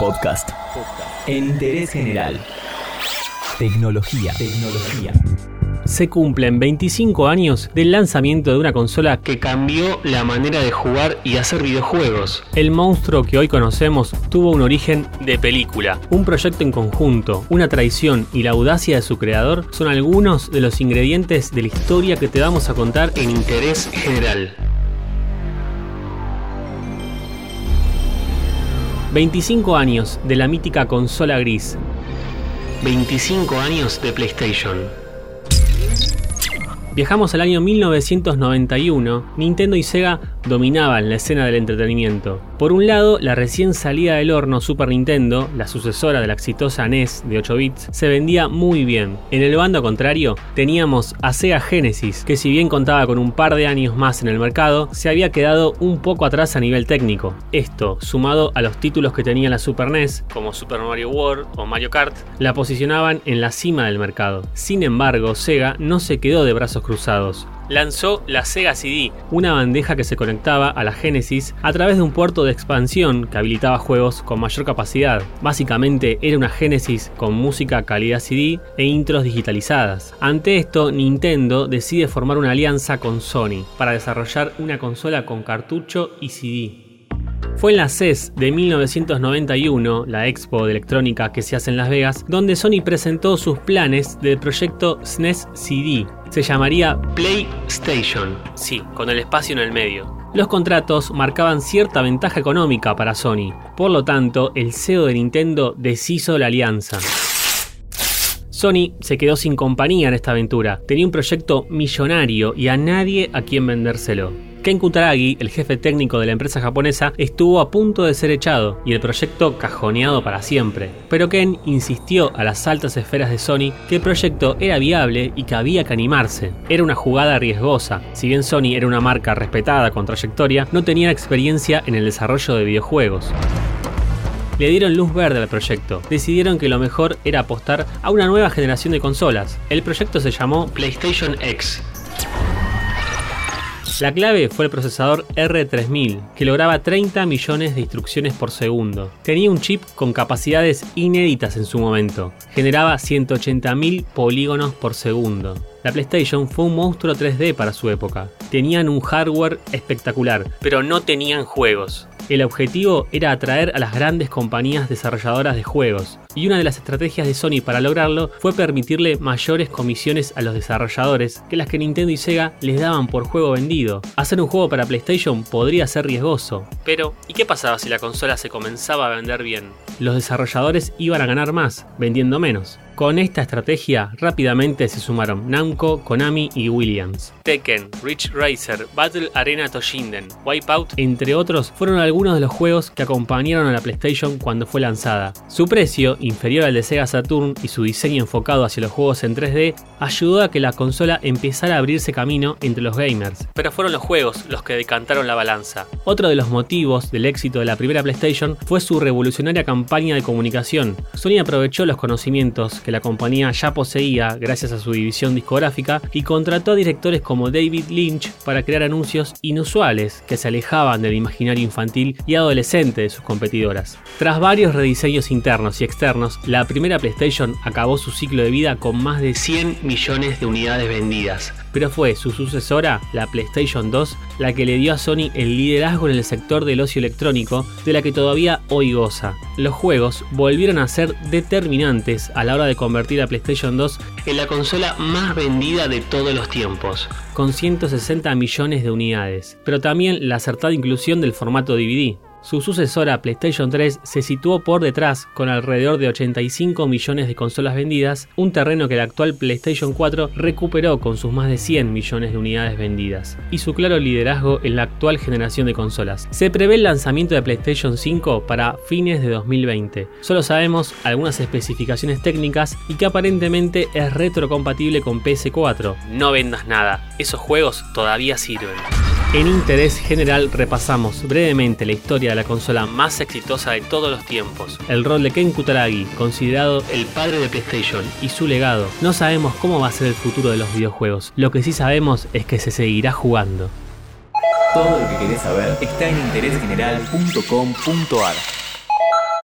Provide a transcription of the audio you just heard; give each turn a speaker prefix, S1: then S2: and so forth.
S1: Podcast. En interés general. Tecnología. Tecnología.
S2: Se cumplen 25 años del lanzamiento de una consola que cambió la manera de jugar y hacer videojuegos. El monstruo que hoy conocemos tuvo un origen de película, un proyecto en conjunto, una traición y la audacia de su creador son algunos de los ingredientes de la historia que te vamos a contar en interés general. 25 años de la mítica consola gris. 25 años de PlayStation. Viajamos al año 1991, Nintendo y Sega dominaban la escena del entretenimiento. Por un lado, la recién salida del horno Super Nintendo, la sucesora de la exitosa NES de 8 bits, se vendía muy bien. En el bando contrario, teníamos a Sega Genesis, que si bien contaba con un par de años más en el mercado, se había quedado un poco atrás a nivel técnico. Esto, sumado a los títulos que tenía la Super NES, como Super Mario World o Mario Kart, la posicionaban en la cima del mercado. Sin embargo, Sega no se quedó de brazos cruzados lanzó la Sega CD, una bandeja que se conectaba a la Genesis a través de un puerto de expansión que habilitaba juegos con mayor capacidad. Básicamente era una Genesis con música calidad CD e intros digitalizadas. Ante esto, Nintendo decide formar una alianza con Sony para desarrollar una consola con cartucho y CD. Fue en la CES de 1991, la expo de electrónica que se hace en Las Vegas, donde Sony presentó sus planes del proyecto SNES CD. Se llamaría PlayStation, sí, con el espacio en el medio. Los contratos marcaban cierta ventaja económica para Sony, por lo tanto, el CEO de Nintendo deshizo la alianza. Sony se quedó sin compañía en esta aventura. Tenía un proyecto millonario y a nadie a quien vendérselo. Ken Kutaragi, el jefe técnico de la empresa japonesa, estuvo a punto de ser echado y el proyecto cajoneado para siempre. Pero Ken insistió a las altas esferas de Sony que el proyecto era viable y que había que animarse. Era una jugada riesgosa. Si bien Sony era una marca respetada con trayectoria, no tenía experiencia en el desarrollo de videojuegos le dieron luz verde al proyecto. Decidieron que lo mejor era apostar a una nueva generación de consolas. El proyecto se llamó PlayStation X la clave fue el procesador R3000, que lograba 30 millones de instrucciones por segundo. Tenía un chip con capacidades inéditas en su momento. Generaba 180.000 polígonos por segundo. La PlayStation fue un monstruo 3D para su época. Tenían un hardware espectacular, pero no tenían juegos. El objetivo era atraer a las grandes compañías desarrolladoras de juegos, y una de las estrategias de Sony para lograrlo fue permitirle mayores comisiones a los desarrolladores que las que Nintendo y Sega les daban por juego vendido. Hacer un juego para PlayStation podría ser riesgoso, pero ¿y qué pasaba si la consola se comenzaba a vender bien? Los desarrolladores iban a ganar más, vendiendo menos. Con esta estrategia rápidamente se sumaron Namco, Konami y Williams. Tekken, Ridge Racer, Battle Arena Toshinden, Wipeout, entre otros, fueron algunos de los juegos que acompañaron a la PlayStation cuando fue lanzada. Su precio, inferior al de Sega Saturn y su diseño enfocado hacia los juegos en 3D, ayudó a que la consola empezara a abrirse camino entre los gamers. Pero fueron los juegos los que decantaron la balanza. Otro de los motivos del éxito de la primera PlayStation fue su revolucionaria campaña de comunicación. Sony aprovechó los conocimientos que la compañía ya poseía gracias a su división discográfica y contrató a directores como David Lynch para crear anuncios inusuales que se alejaban del imaginario infantil y adolescente de sus competidoras. Tras varios rediseños internos y externos, la primera PlayStation acabó su ciclo de vida con más de 100 millones de unidades vendidas, pero fue su sucesora, la PlayStation 2, la que le dio a Sony el liderazgo en el sector del ocio electrónico, de la que todavía hoy goza. Los juegos volvieron a ser determinantes a la hora de convertir a PlayStation 2 en la consola más vendida de todos los tiempos, con 160 millones de unidades, pero también la acertada inclusión del formato DVD. Su sucesora PlayStation 3 se situó por detrás con alrededor de 85 millones de consolas vendidas, un terreno que el actual PlayStation 4 recuperó con sus más de 100 millones de unidades vendidas, y su claro liderazgo en la actual generación de consolas. Se prevé el lanzamiento de PlayStation 5 para fines de 2020. Solo sabemos algunas especificaciones técnicas y que aparentemente es retrocompatible con PS4. No vendas nada, esos juegos todavía sirven. En interés general repasamos brevemente la historia de la consola más exitosa de todos los tiempos, el rol de Ken Kutaragi, considerado el padre de PlayStation, y su legado. No sabemos cómo va a ser el futuro de los videojuegos, lo que sí sabemos es que se seguirá jugando.
S1: Todo lo que querés saber está en interésgeneral.com.ar.